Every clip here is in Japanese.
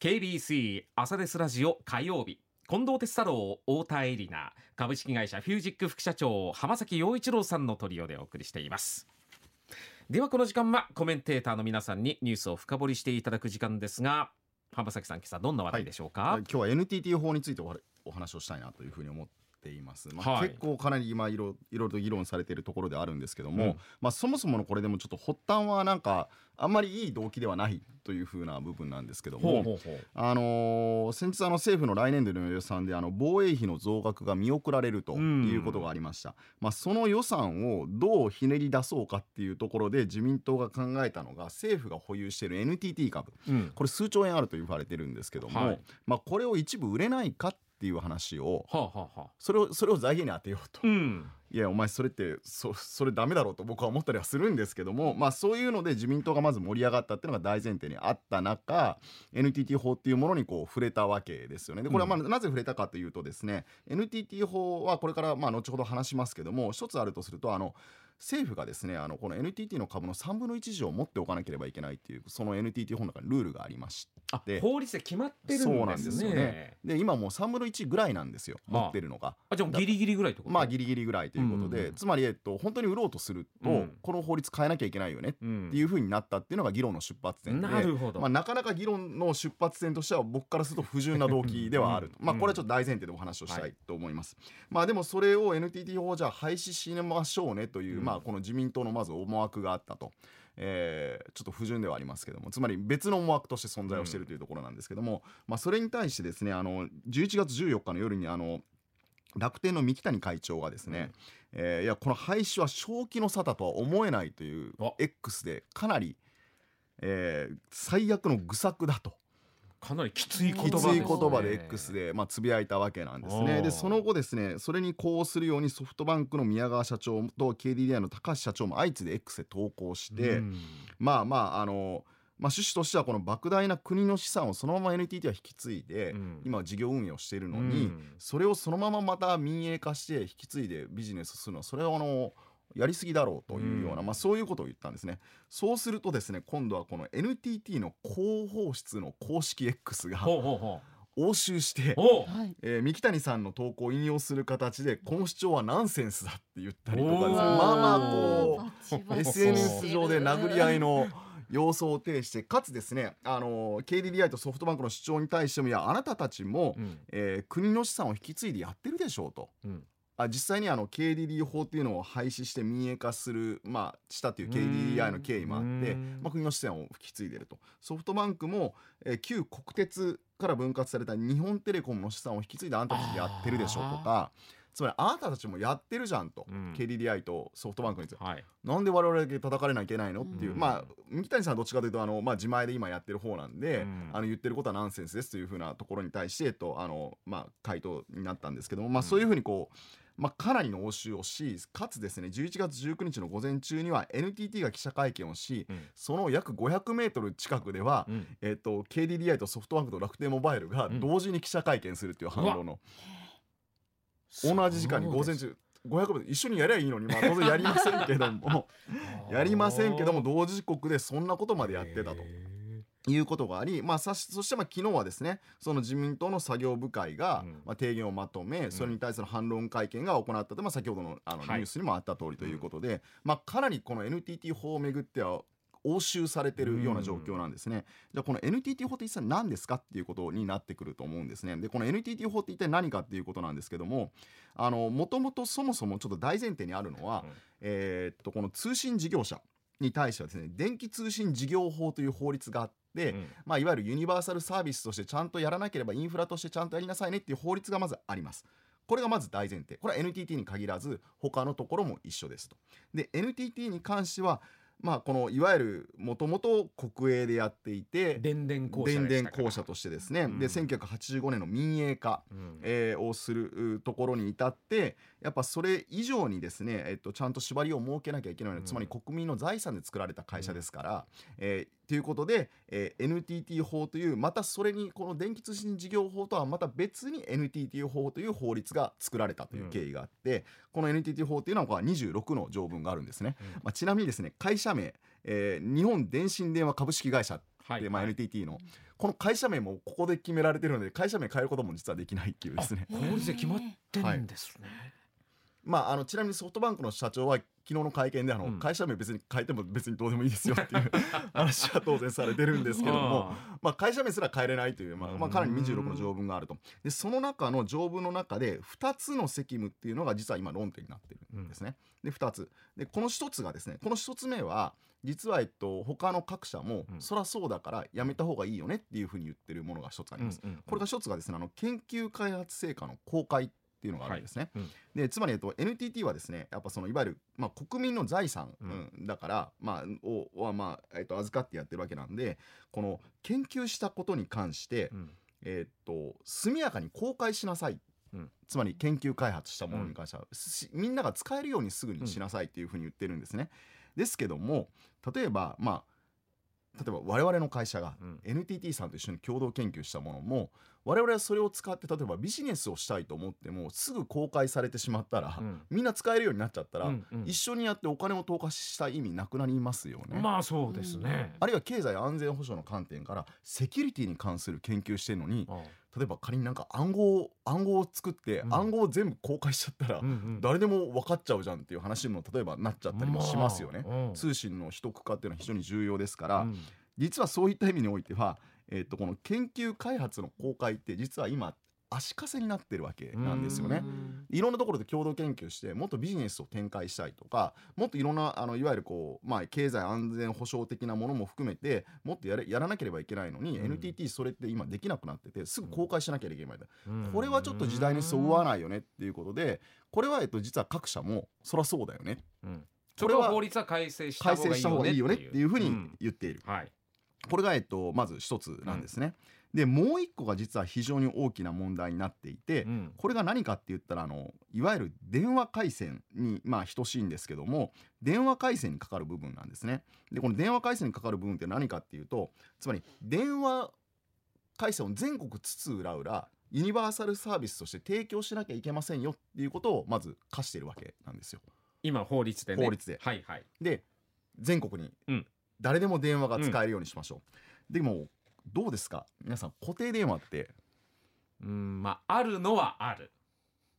KBC 朝ですラジオ火曜日。近藤哲太郎太田恵里奈。株式会社フュージック副社長浜崎陽一郎さんのトリオでお送りしています。ではこの時間はコメンテーターの皆さんにニュースを深掘りしていただく時間ですが浜崎さん今朝どんな話題でしょうか、はい、今日は NTT 法についてお話をしたいなというふうに思っています、まあ、はい、結構かなり今いろいろと議論されているところであるんですけども、うん、まあ、そもそものこれでもちょっと発端はなんかあんまりいい動機ではないというふうな部分なんですけどもあのー、先日あの政府の来年度の予算であの防衛費の増額が見送られるということがありました、まあ、その予算をどうひねり出そうかっていうところで自民党が考えたのが政府が保有している NTT 株、うん、これ数兆円あると言われてるんですけども、はい、まあ、これを一部売れないかっていう話を、それをそれを財源に当てようと。うん。いやお前それってそそれダメだろうと僕は思ったりはするんですけどもまあそういうので自民党がまず盛り上がったっていうのが大前提にあった中 NTT 法っていうものにこう触れたわけですよね。でこれはまあなぜ触れたかというとですね、うん、NTT 法はこれからまあ後ほど話しますけども一つあるとするとあの政府がですねあのこの NTT の株の3分の1以上持っておかなければいけないっていうその NTT 本の中にルールがありまして法律で決まってるんですね。そうなんですよね。で今もう3分の1ぐらいなんですよ、持ってるのが。あじゃあギリギリぐらいってこと？まあギリギリぐらいということで、うん、つまり、えっと、本当に売ろうとすると、うん、この法律変えなきゃいけないよねっていうふうになったっていうのが議論の出発点で、なるほど、まあ、なかなか議論の出発点としては僕からすると不純な動機ではあると、まあこれはちょっと大前提でお話をしたいと思います、はい、まあでもそれを NTT 法じゃあ廃止しましょうねという、まあこの自民党ののまず思惑があったと。えー、ちょっと不純ではありますけどもつまり別の思惑として存在をしているというところなんですけども、うん、まあ、それに対してですねあの11月14日の夜にあの楽天の三木谷会長がですね、うん、えー、いやこの廃止は正気の沙汰とは思えないという X でかなり、えー、最悪の愚策だと。かなりきつい言葉で、ね、言葉で X でまあつぶやいたわけなんですね。でその後ですねそれに呼応するようにソフトバンクの宮川社長と KDDI の高橋社長も相次いで X で投稿して、まあまああのまあ、趣旨としてはこの莫大な国の資産をそのまま NTT は引き継いで、今事業運営をしているのに、それをそのまままた民営化して引き継いでビジネスするのはそれはあのやりすぎだろうというような、うん、まあ、そういうことを言ったんですね。そうするとですね今度はこの NTT の広報室の公式 X が押収して、えー、三木谷さんの投稿を引用する形でこの主張はナンセンスだって言ったりとかですね。まあまあこう SNS 上で殴り合いの。様相を呈してかつですねあの KDDI とソフトバンクの主張に対してもいやあなたたちも、うん、えー、国の資産を引き継いでやってるでしょうと、うん、あ実際にあの KDD 法っていうのを廃止して民営化する、まあ、したという KDDI の経緯もあって、まあ、国の視線を引き継いでると。ソフトバンクも、えー、旧国鉄から分割された日本テレコムの資産を引き継いであんたたちやってるでしょうとかつまりあなたたちもやってるじゃんと、うん、KDDI とソフトバンクについて、はい、なんで我々だけ叩かれなきゃいけないのっていう、うん、まあ三木谷さんはどっちかというとあの、まあ、自前で今やってる方なんで、うん、あの言ってることはナンセンスですというふうなところに対してとあの、まあ、回答になったんですけども、まあ、そういうふうにこうまあ、かなりの応酬をしかつですね11月19日の午前中には NTT が記者会見をし、うん、その約 500m 近くでは、うん、えーと、KDDI とソフトバンクと楽天モバイルが同時に記者会見するっていう反応の、うん、同じ時間に午前中。500一緒にやりゃいいのに、まあ、当然やりませんけども。やりませんけども同時刻でそんなことまでやってたと。いうことがあり、まあ、そしてまあ昨日はですねその自民党の作業部会が、まあ、提言をまとめ、それに対する反論会見が行ったと、まあ、先ほどのあのニュースにもあった通りということで、まあ、かなりこの NTT 法をめぐっては押収されてるような状況なんですね。じゃあこの NTT 法って一体何ですかっていうことになってくると思うんですね。でこの NTT 法って一体何かっていうことなんですけどももともとそもそもちょっと大前提にあるのは、うん、えっとこの通信事業者に対してはですね電気通信事業法という法律があって、うん、まあ、いわゆるユニバーサルサービスとしてちゃんとやらなければインフラとしてちゃんとやりなさいねっていう法律がまずあります。これがまず大前提これは NTT に限らず他のところも一緒ですと。で NTT に関してはまあ、このいわゆるもともと国営でやっていて電電公社電電公社としてですね、うん、で1985年の民営化、うん、えー、をするところに至ってやっぱそれ以上にですね、えっと、ちゃんと縛りを設けなきゃいけないので、うん、つまり国民の財産で作られた会社ですから、うん、えーということで、えー、NTT 法というまたそれにこの電気通信事業法とはまた別に NTT 法という法律が作られたという経緯があって、うん、この NTT 法というのは26の条文があるんですね、うん、まあ、ちなみにですね会社名、えー、日本電信電話株式会社で、まあ、はい。はい NTT のこの会社名もここで決められてるので会社名変えることも実はできないっていうですね。法律で決まってるんですね。まああのちなみにソフトバンクの社長は昨日の会見であの、うん。会社名別に変えても別にどうでもいいですよっていう 話は当然されてるんですけどもまあ、会社名すら変えれないという、まあまあ、かなり民事力の条文があると。でその中の条文の中で2つの責務っていうのが実は今論点になってるんですね。で2つ。でこの1つがですねこの1つ目は実は、えっと、他の各社も、うん。そらそうだからやめた方がいいよねっていうふうに言ってるものが1つあります。これが1つがですねあの研究開発成果の公開っていうのがあるんですね。はいうん。でつまり、えっと、NTT はですねやっぱそのいわゆる、まあ、国民の財産、うん。うんだから、まあ、をは、まあえっと、預かってやってるわけなんでこの研究したことに関して、うん。えっと速やかに公開しなさい、うん。つまり研究開発したものに関しては、しみんなが使えるようにすぐにしなさいっていうふうに言ってるんですね。ですけども例えばまあ例えば我々の会社がうん。NTT さんと一緒に共同研究したものも我々はそれを使って例えばビジネスをしたいと思ってもすぐ公開されてしまったら、うん。みんな使えるようになっちゃったら、うんうん。一緒にやってお金を投下した意味なくなりますよね。まあそうですね。あるいは経済安全保障の観点からセキュリティに関する研究してるのにあ例えば仮になんか暗号暗号を作って、うん。暗号を全部公開しちゃったら、誰でも分かっちゃうじゃんっていう話にも例えばなっちゃったりもしますよね。通信の秘匿化っていうのは非常に重要ですから、うん。実はそういった意味においては、えっとこの研究開発の公開って実は今足かせになってるわけなんですよね。いろんなところで共同研究してもっとビジネスを展開したいとかもっといろんなあのいわゆるこう、まあ、経済安全保障的なものも含めてもっとやれやらなければいけないのに、うん。NTT それって今できなくなっててすぐ公開しなきゃいけない、うん。これはちょっと時代にそぐわないよねっていうことでこれは、えっと、実は各社もそりゃそうだよね。うん。それはは法律は改正した改方がいいよねっていうふうにん。言っている、はい。これが、えっと、まず一つなんですね。でもう一個が実は非常に大きな問題になっていて、うんこれが何かって言ったらあのいわゆる電話回線にまあ等しいんですけども電話回線にかかる部分なんですね。でこの電話回線にかかる部分って何かっていうとつまり電話回線を全国津々浦々ユニバーサルサービスとして提供しなきゃいけませんよっていうことをまず課しているわけなんですよ。今法律でね。法律ではいはい。で全国にうん誰でも電話が使えるようにしましょう。でもどうですか？皆さん固定電話って。うんまああるのはある。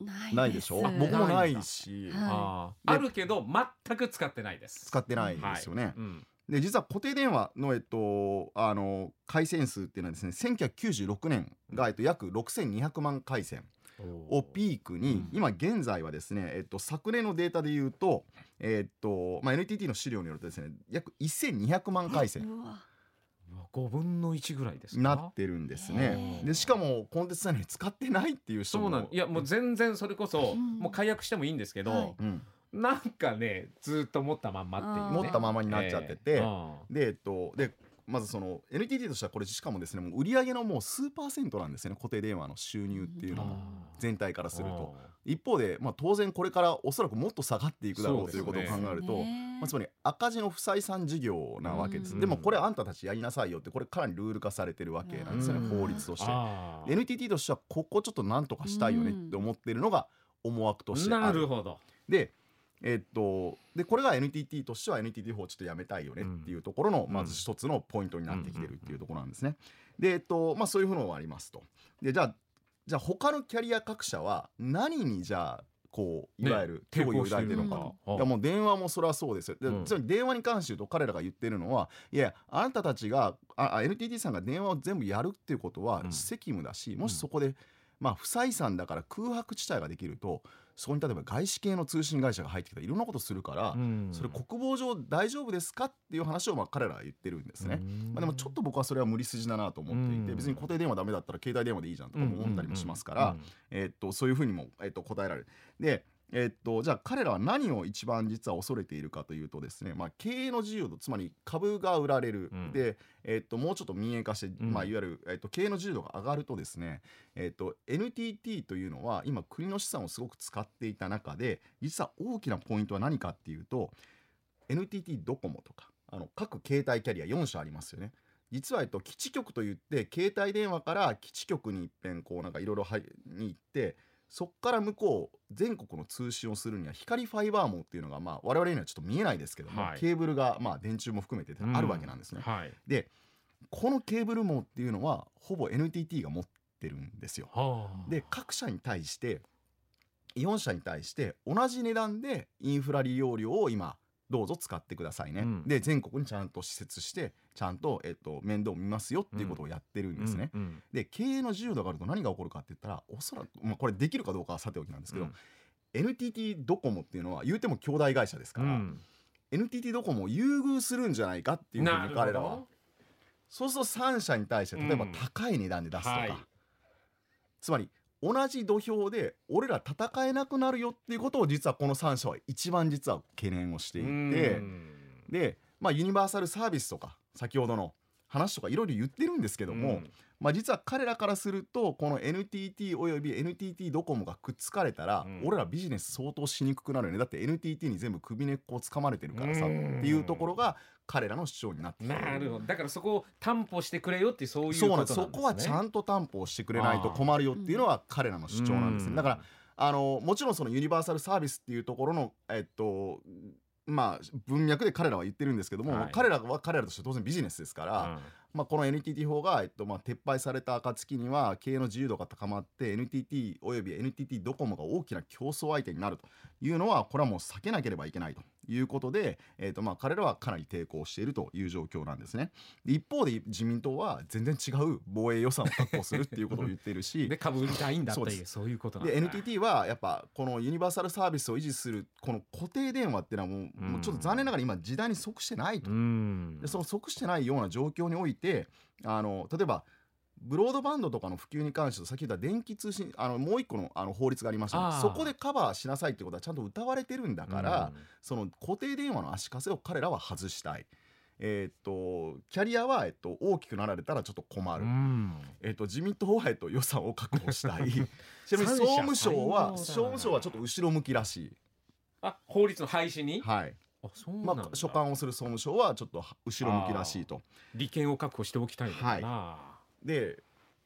ないないでしょ？す。僕もないし。はい。あでああるけど全く使ってないです。使ってないですよね。はい。うん。で実は固定電話の,、えっと、あの回線数っていうのはですね1996年が、えっと、約6200万回線をピークに、うん。今現在はですね、えっと、昨年のデータで言うと,、えっとまあ、NTT の資料によるとですね約1200万回線。うわ5分の1ぐらいですか？なってるんですね。でしかもコンテンツ内に使ってないっていう人もそうなんいやもう全然それこそ、うん。もう解約してもいいんですけど、はい。うん、なんかねずっと持ったまんまっていう、ね、持ったままになっちゃっててでえっとでまずその NTT としてはこれしかもですねもう売上のもう数パーセントなんですよね固定電話の収入っていうのも全体からすると。一方で、まあ、当然これからおそらくもっと下がっていくだろそうということを考えると、ねまあ、つまり赤字の不採算事業なわけです、うん。でもこれあんたたちやりなさいよってこれかなりルール化されてるわけなんですよね、うん。法律として。NTT としてはここちょっとなんとかしたいよねって思ってるのが思惑としてある。なるほど。でえっと、でこれが NTT としては NTT 法をちょっとやめたいよねっていうところの、うん。まず一つのポイントになってきてるっていうところなんですね。で、えっとまあ、そういうのもありますと。でじゃあじゃあ他のキャリア各社は何にじゃあこういわゆるね脅威を抱いてるのか抵抗してるのかと。いやもう電話もそれはそうですよ。でうんつまり電話に関して言うと彼らが言ってるのはいやあなたたちがああ NTT さんが電話を全部やるっていうことはうん責務だし、もしそこで、まあ、不採算だから空白地帯ができるとそこに例えば外資系の通信会社が入ってきたらいろんなことするから、うんそれ国防上大丈夫ですかっていう話をまあ彼らは言ってるんですね。うんまあ、でもちょっと僕はそれは無理筋だなと思っていて、うん別に固定電話ダメだったら携帯電話でいいじゃんとかも思ったりもしますから、えーっとそういうふうにも、えーっと答えられる。でえーっとじゃあ彼らは何を一番実は恐れているかというとですね、まあ、経営の自由度つまり株が売られる、うん。で、えーっともうちょっと民営化して、うん。まあ、いわゆる、えーっと経営の自由度が上がるとですね、えーっと NTT というのは今国の資産をすごく使っていた中で実は大きなポイントは何かっていうと NTT ドコモとかあの各携帯キャリア4社ありますよね。実は、えっと、基地局といって携帯電話から基地局に一遍こうなんかいろいろに行ってそっから向こう全国の通信をするには光ファイバー網っていうのが、まあ、我々にはちょっと見えないですけども、はいケーブルが、まあ、電柱も含めてあるわけなんですね。はいでこのケーブル網っていうのはほぼ NTT が持ってるんですよ。はあで各社に対して4社に対して同じ値段でインフラ利用料を今どうぞ使ってくださいね、うん。で全国にちゃんと施設してちゃんと、えっと、面倒を見ますよっていうことをやってるんですね。うんうんで経営の自由度があると何が起こるかって言ったらおそらく、まあ、これできるかどうかはさておきなんですけど、うん。NTT ドコモっていうのは言うても兄弟会社ですから、うん。NTT ドコモを優遇するんじゃないかっていうふうに彼らは。そうすると3社に対して例えばうん高い値段で出すとか、はい。つまり同じ土俵で俺ら戦えなくなるよっていうことを実はこの3社は一番実は懸念をしていて、うん。で、まあ、ユニバーサルサービスとか先ほどの話とかいろいろ言ってるんですけども、うんまあ、実は彼らからするとこの NTT および NTT ドコモがくっつかれたら、うん。俺らビジネス相当しにくくなるよね。だって NTT に全部首根っこをつかまれてるからさ、うん。っていうところが彼らの主張になってなるほど。だからそこを担保してくれよってそういうことそうなんです。ねそこはちゃんと担保をしてくれないと困るよっていうのは彼らの主張なんですね、だからあのもちろんそのユニバーサルサービスっていうところのえっとまあ文脈で彼らは言ってるんですけども、はい。彼らは彼らとして当然ビジネスですから、うんまあ、この NTT 法が、えっとまあ、撤廃された暁には経営の自由度が高まって NTT および NTT ドコモが大きな競争相手になるというのはこれはもう避けなければいけないと。いうことで、えっとまあ、彼らはかなり抵抗しているという状況なんですね。で一方で自民党は全然違う防衛予算を確保するっていうことを言っているし で株売りたいんだってそうでいうそういうことなんでだ NTT はやっぱこのユニバーサルサービスを維持するこの固定電話っていうのはもう,、うん。もうちょっと残念ながら今時代に即してないと。うん。でその即してないような状況においてあの例えばブロードバンドとかの普及に関してさっき言った電気通信あのもう一個のあの法律がありましたそこでカバーしなさいってことはちゃんと歌われてるんだから、その固定電話の足かせを彼らは外したい。えーっとキャリアは、えっと、大きくなられたらちょっと困る、うん。えっと、自民党は、えっと、予算を確保したい。ちなみに総務省は総務省はちょっと後ろ向きらしい、あ法律の廃止に？はい。あそうなんだ。まあ、所管をする総務省はちょっと後ろ向きらしいと。利権を確保しておきたいのかなで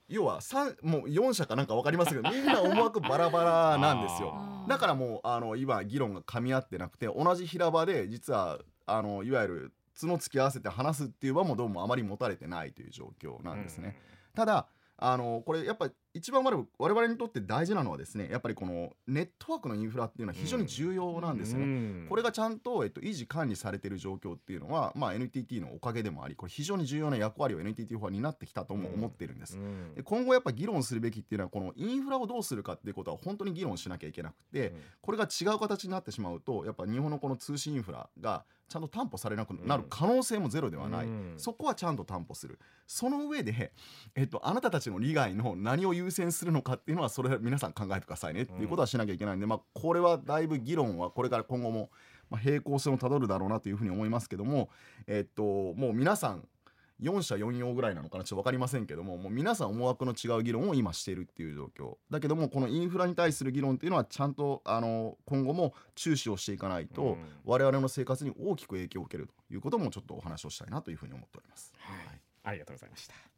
要は三もう4社かなんか分かりますけどみんな思惑バラバラなんですよ。あだからもうあの今議論が噛み合ってなくて同じ平場で実はあのいわゆる角突き合わせて話すっていう場もどうもあまり持たれてないという状況なんですね。ただあのこれやっぱ一番我々にとって大事なのはですねやっぱりこのネットワークのインフラっていうのは非常に重要なんですね。ねこれがちゃんと、えっと、維持管理されている状況っていうのは、まあ、NTT のおかげでもありこれ非常に重要な役割を NTT 法は担ってきたとも思ってるんです。で今後やっぱ議論するべきっていうのはこのインフラをどうするかっていうことは本当に議論しなきゃいけなくて、これが違う形になってしまうとやっぱ日本のこの通信インフラがちゃんと担保されなくなる可能性もゼロではない、うん。そこはちゃんと担保する。その上で、えっと、あなたたちの利害の何を優先するのかっていうのはそれは皆さん考えてくださいね。っていうことはしなきゃいけないんで、まあ、これはだいぶ議論はこれから今後も、まあ、平行線をたどるだろうなというふうに思いますけども、えっと、もう皆さん4社4用ぐらいなのかなちょっと分かりませんけどももう皆さん思惑の違う議論を今しているっていう状況だけどもこのインフラに対する議論っていうのはちゃんとあの今後も注視をしていかないと、うん。我々の生活に大きく影響を受けるということもちょっとお話をしたいなというふうに思っております。はい。ありがとうございました